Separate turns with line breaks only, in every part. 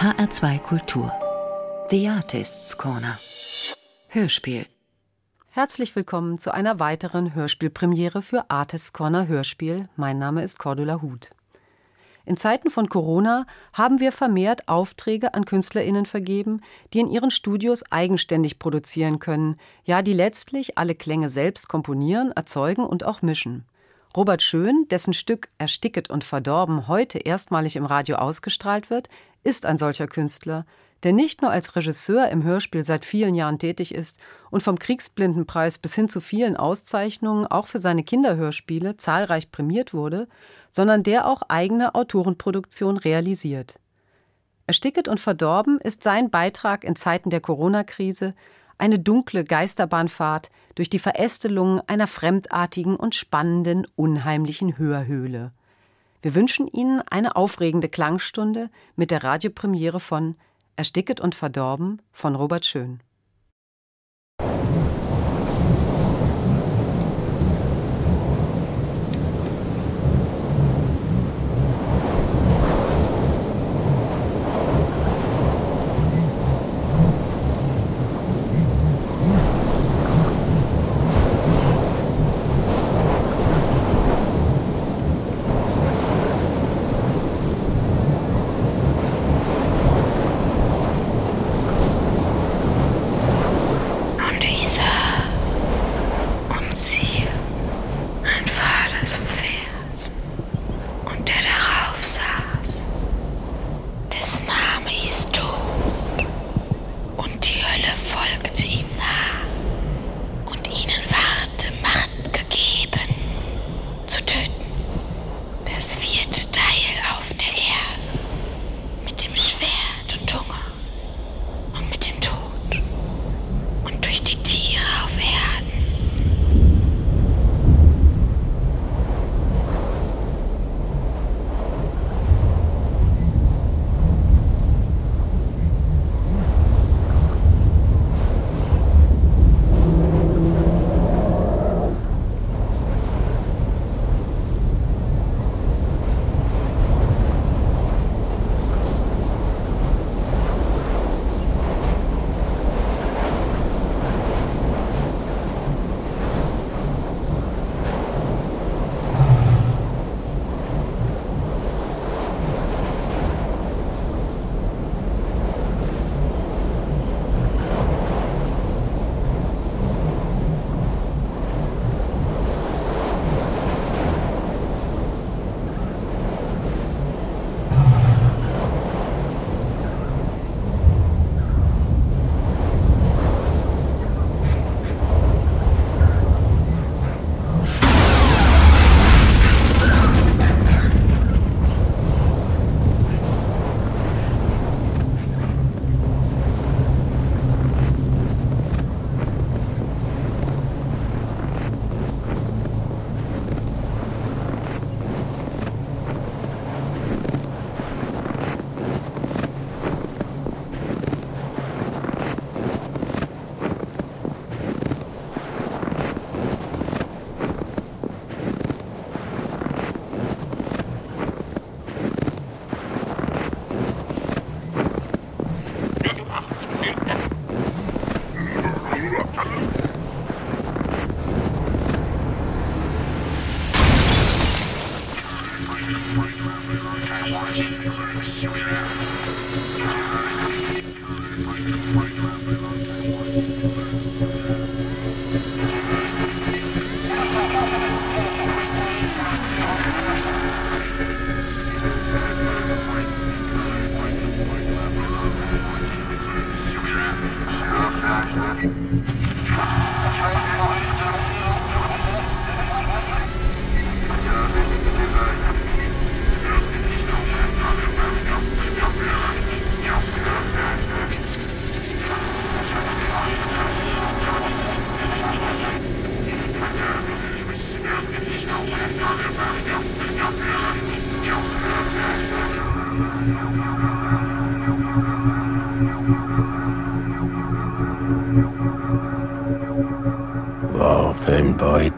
HR2 Kultur. The Artists Corner. Hörspiel.
Herzlich willkommen zu einer weiteren Hörspielpremiere für Artists Corner Hörspiel. Mein Name ist Cordula Huth. In Zeiten von Corona haben wir vermehrt Aufträge an KünstlerInnen vergeben, die in ihren Studios eigenständig produzieren können, ja, die letztlich alle Klänge selbst komponieren, erzeugen und auch mischen. Robert Schön, dessen Stück Ersticket und Verdorben heute erstmalig im Radio ausgestrahlt wird, ist ein solcher Künstler, der nicht nur als Regisseur im Hörspiel seit vielen Jahren tätig ist und vom Kriegsblindenpreis bis hin zu vielen Auszeichnungen auch für seine Kinderhörspiele zahlreich prämiert wurde, sondern der auch eigene Autorenproduktion realisiert. Ersticket und Verdorben ist sein Beitrag in Zeiten der Corona-Krise, eine dunkle Geisterbahnfahrt durch die Verästelung einer fremdartigen und spannenden, unheimlichen Hörhöhle. Wir wünschen Ihnen eine aufregende Klangstunde mit der Radiopremiere von Ersticket und Verdorben von Robert Schön.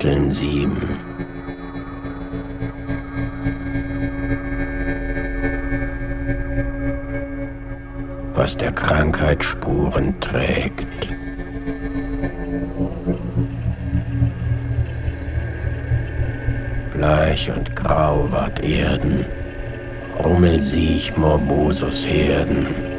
Beuteln sieben.
was der Krankheit Spuren trägt. Bleich und grau ward Erden, Rummel siech Mormosus Herden.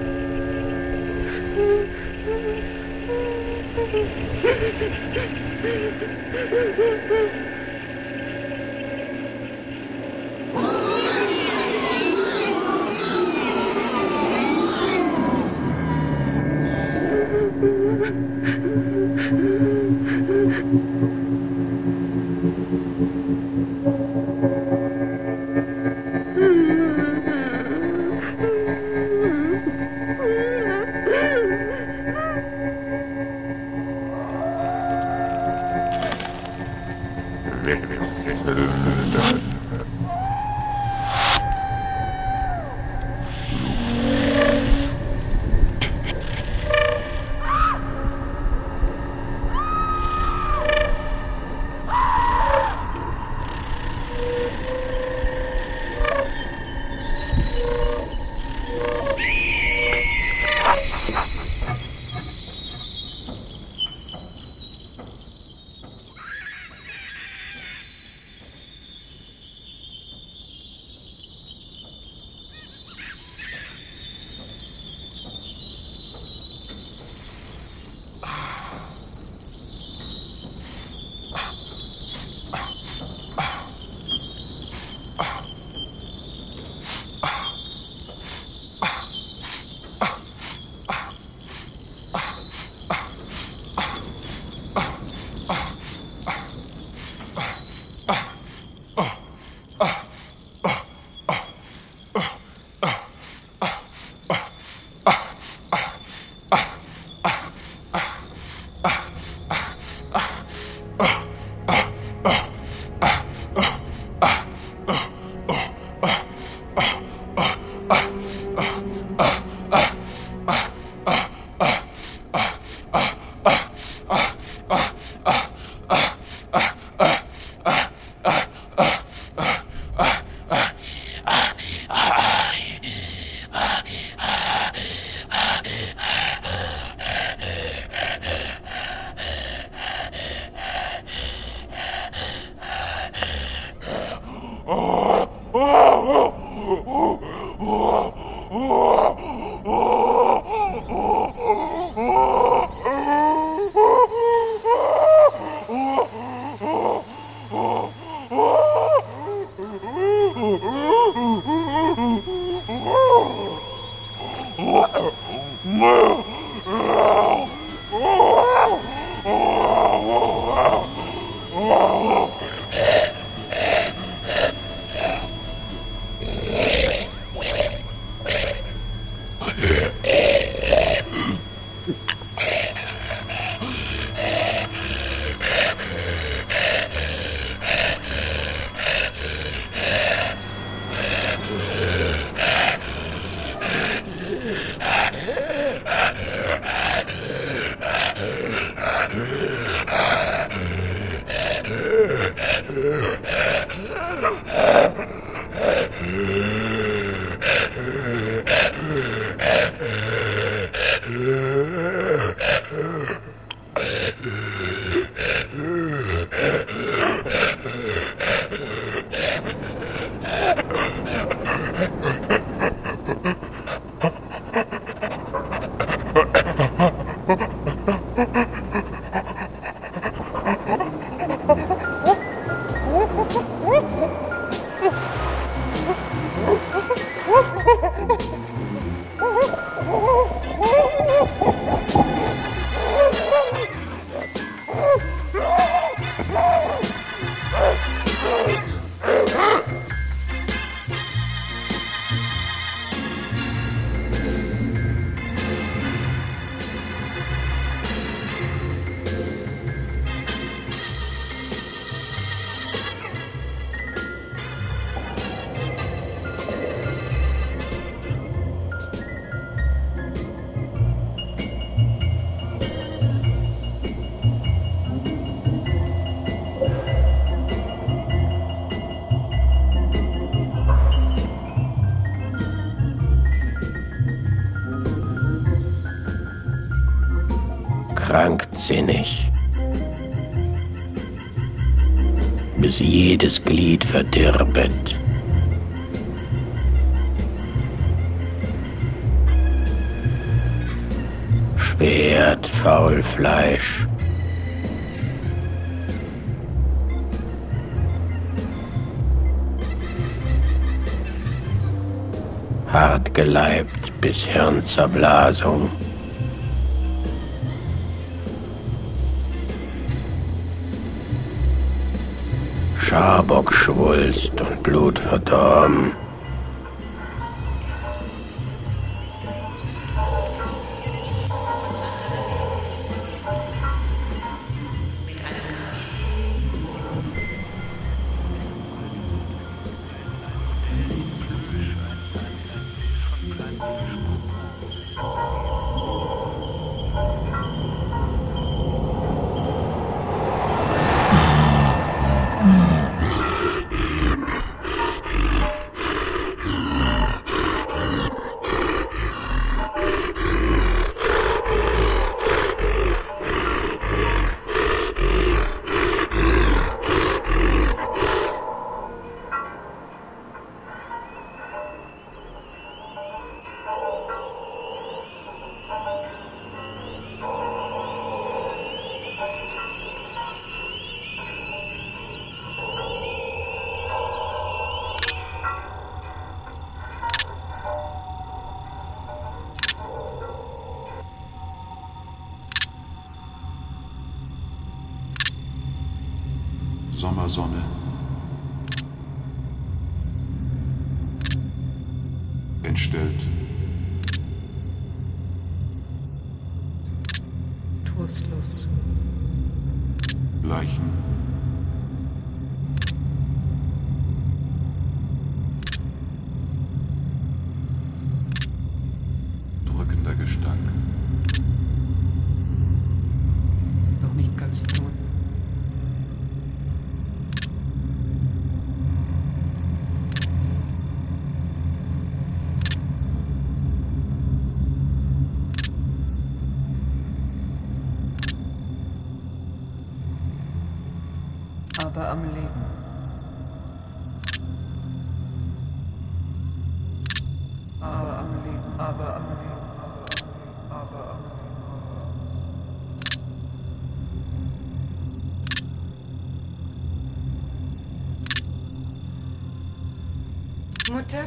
Bis jedes Glied verdirbet. Schwert, Faulfleisch, hart geleibt bis Hirnzerblasung. Scharbockschwulst und Blut verdorben.
Sommersonne. Entstellt.
Mutter?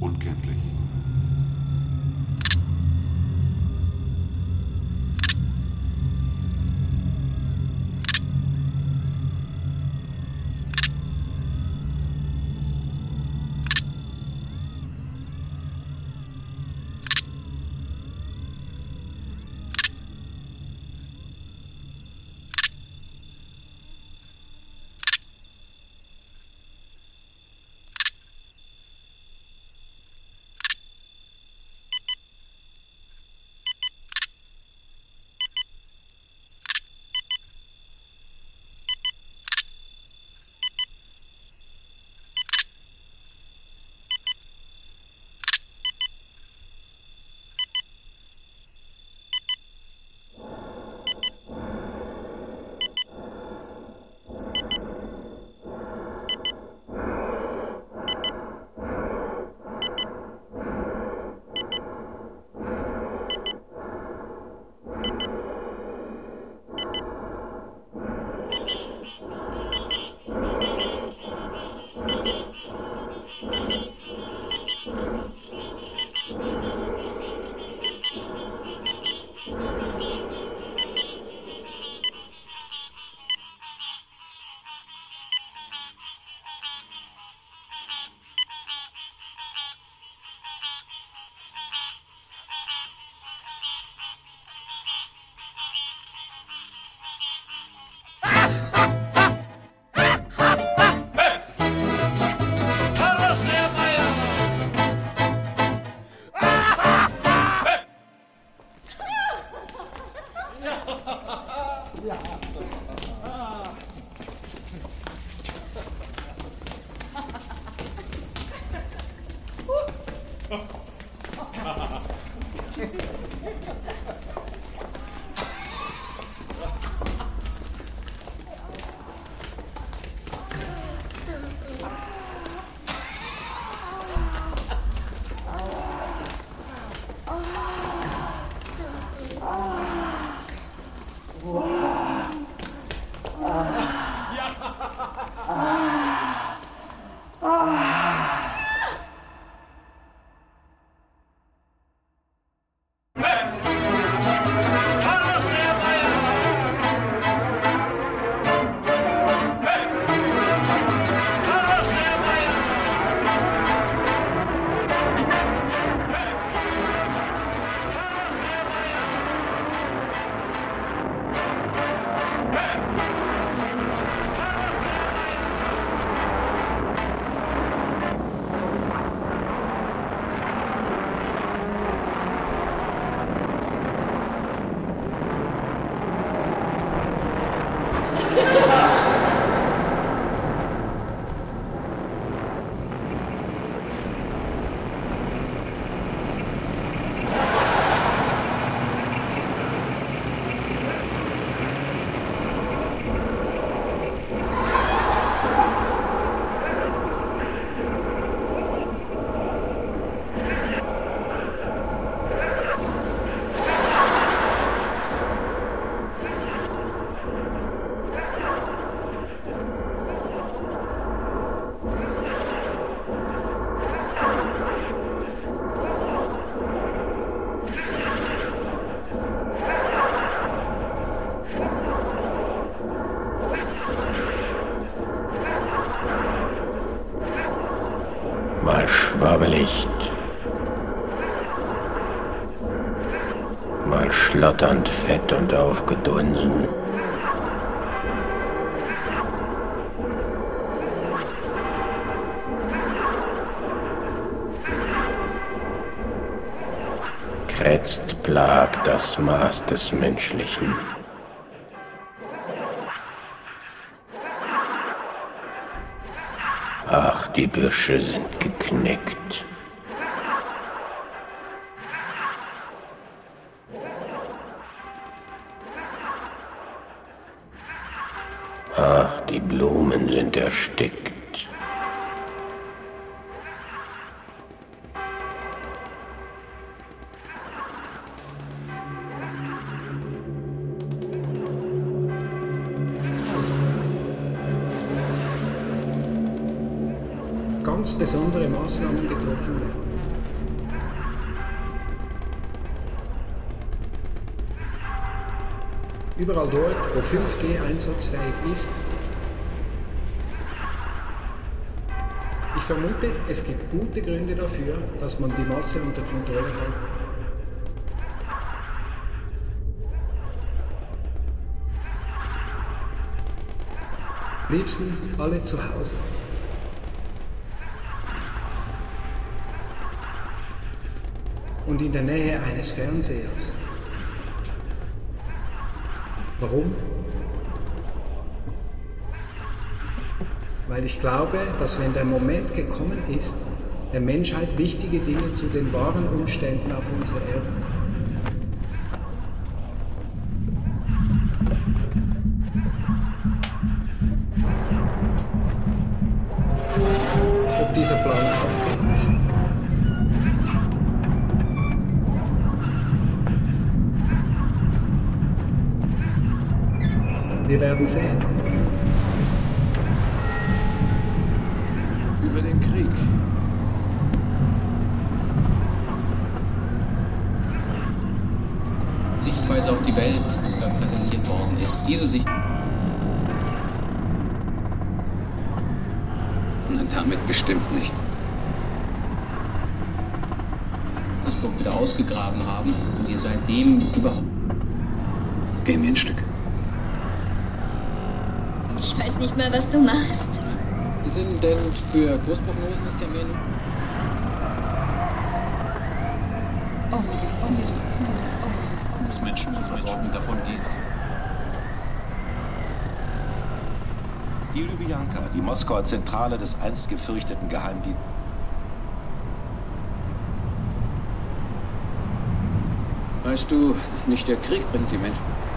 Unkenntlich.
Schwabbelicht. Mal schlotternd fett und aufgedunsen. Krätzt plagt das Maß des Menschlichen. Die Büsche sind geknickt. Ach, die Blumen sind erstickt.
Besondere Maßnahmen getroffen werden. Überall dort, wo 5G einsatzfähig ist, ich vermute, es gibt gute Gründe dafür, dass man die Masse unter Kontrolle hält. Liebsten alle zu Hause. Und in der Nähe eines Fernsehers. Warum? Weil ich glaube, dass wenn der Moment gekommen ist, der Menschheit wichtige Dinge zu den wahren Umständen auf unserer Erde
Moskauer Zentrale des einst gefürchteten Geheimdienstes.
Weißt du, nicht der Krieg bringt die Menschen.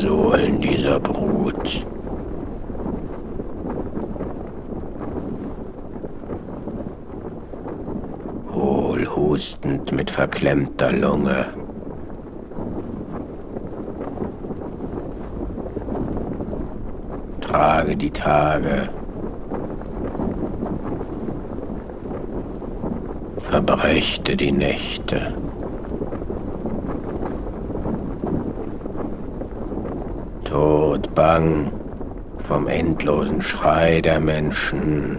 Sohlen dieser Brut. Hohl hustend mit verklemmter Lunge. Trage die Tage. Verbrächte die Nächte. Tod bang vom endlosen Schrei der Menschen.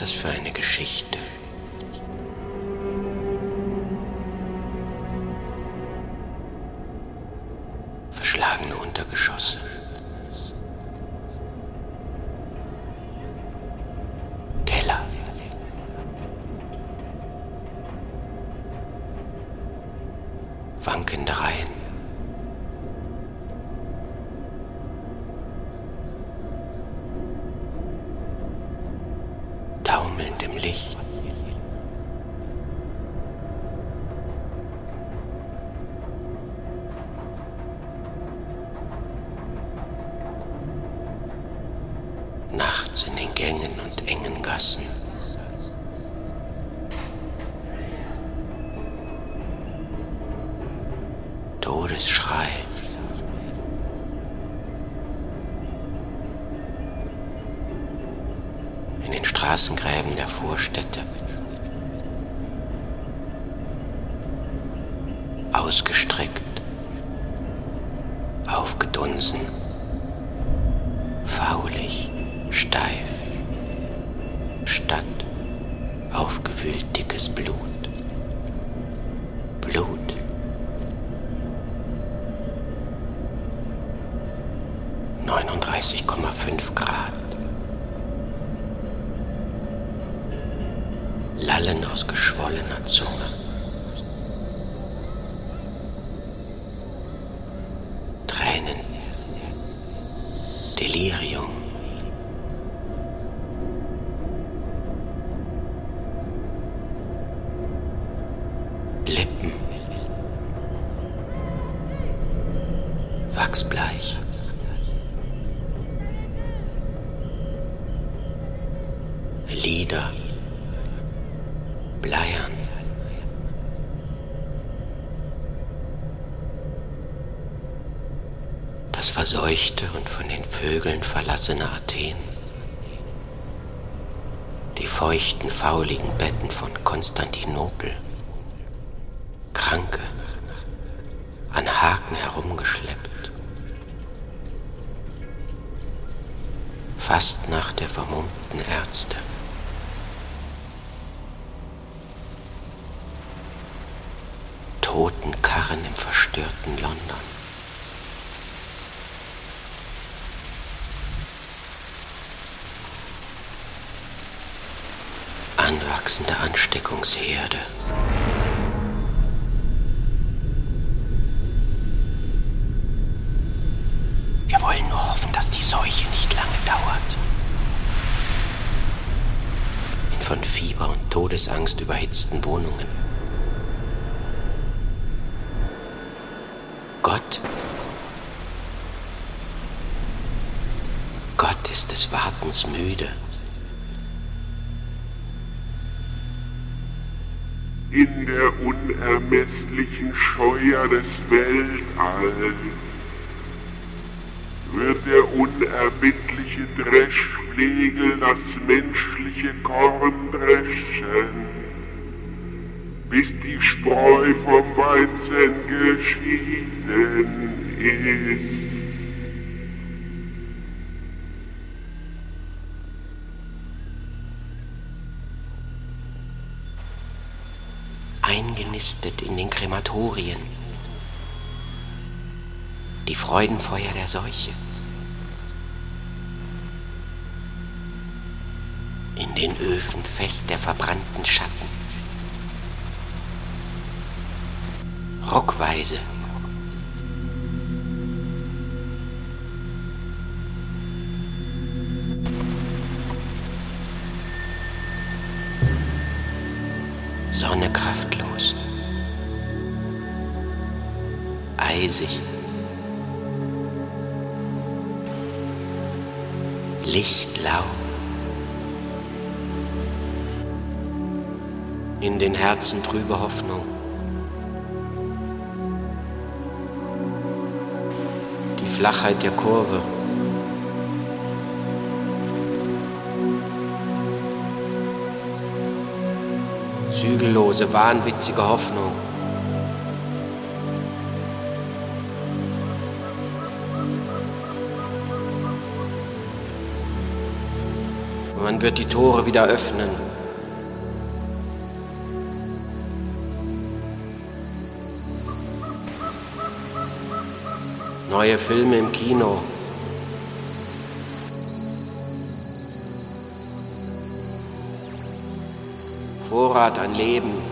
Das für eine Geschichte? Aufgedunsen. Faulig. Steif. Stadt. Aufgewühlt dickes Blut. Blut. Fünf Grad. Verseuchte und von den Vögeln verlassene Athen. Die feuchten, fauligen Betten von Konstantinopel. Ansteckungsherde. Wir wollen nur hoffen, dass die Seuche nicht lange dauert. In von Fieber und Todesangst überhitzten Wohnungen. Gott. Gott ist des Wartens müde.
In der unermesslichen Scheuer des Weltalls wird der unerbittliche Dreschflegel das menschliche Korn dreschen, bis die Spreu vom Weizen geschieden ist.
Eingenistet in den Krematorien. Die Freudenfeuer der Seuche. In den Öfen fest der verbrannten Schatten. Rockweise. Eisig. Licht lau. In den Herzen trübe Hoffnung. Die Flachheit der Kurve. Zügellose, wahnwitzige Hoffnung. Man wird die Tore wieder öffnen. Neue Filme im Kino. Vorrat an Leben.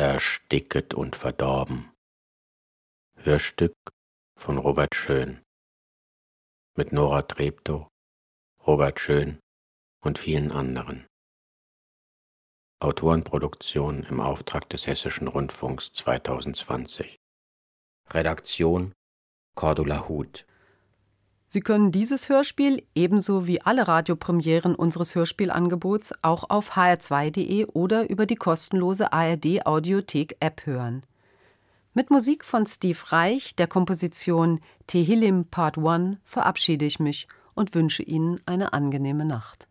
Ersticket und verdorben. Hörstück von Robert Schön. Mit Nora Treptow, Robert Schön und vielen anderen. Autorenproduktion im Auftrag des Hessischen Rundfunks 2020. Redaktion Cordula Huth.
Sie können dieses Hörspiel ebenso wie alle Radiopremieren unseres Hörspielangebots auch auf hr2.de oder über die kostenlose ARD Audiothek App hören. Mit Musik von Steve Reich der Komposition Tehillim Part 1 verabschiede ich mich und wünsche Ihnen eine angenehme Nacht.